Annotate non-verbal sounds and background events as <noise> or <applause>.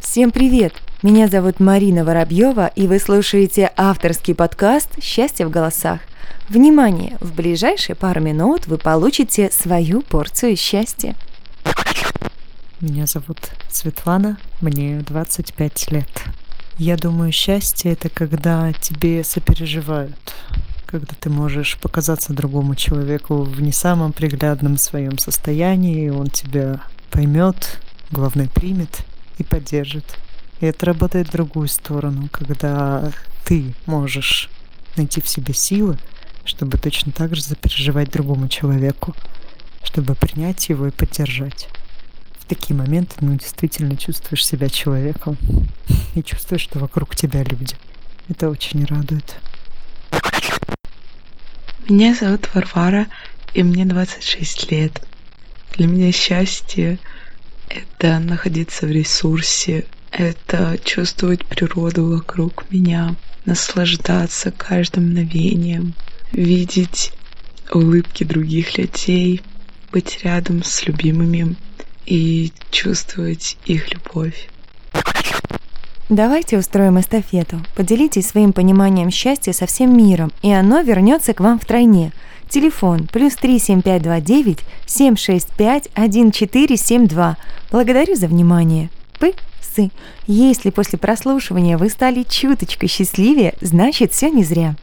Всем привет! Меня зовут Марина Воробьева, и вы слушаете авторский подкаст «Счастье в голосах». Внимание! В ближайшие пару минут вы получите свою порцию счастья. Меня зовут Светлана, мне 25 лет. Я думаю, счастье это когда тебе сопереживают, когда ты можешь показаться другому человеку в не самом приглядном своем состоянии, и он тебя поймет, главное примет и поддержит. И это работает в другую сторону, когда ты можешь найти в себе силы, чтобы точно так же запереживать другому человеку, чтобы принять его и поддержать. В такие моменты, ну, действительно чувствуешь себя человеком <laughs> и чувствуешь, что вокруг тебя люди. Это очень радует. Меня зовут Варвара, и мне 26 лет. Для меня счастье — это находиться в ресурсе, это чувствовать природу вокруг меня, наслаждаться каждым мгновением, видеть улыбки других людей, быть рядом с любимыми и чувствовать их любовь. Давайте устроим эстафету. Поделитесь своим пониманием счастья со всем миром, и оно вернется к вам втройне. Телефон плюс 37529 765 1472. Благодарю за внимание. Пы сы. Если после прослушивания вы стали чуточку счастливее, значит все не зря.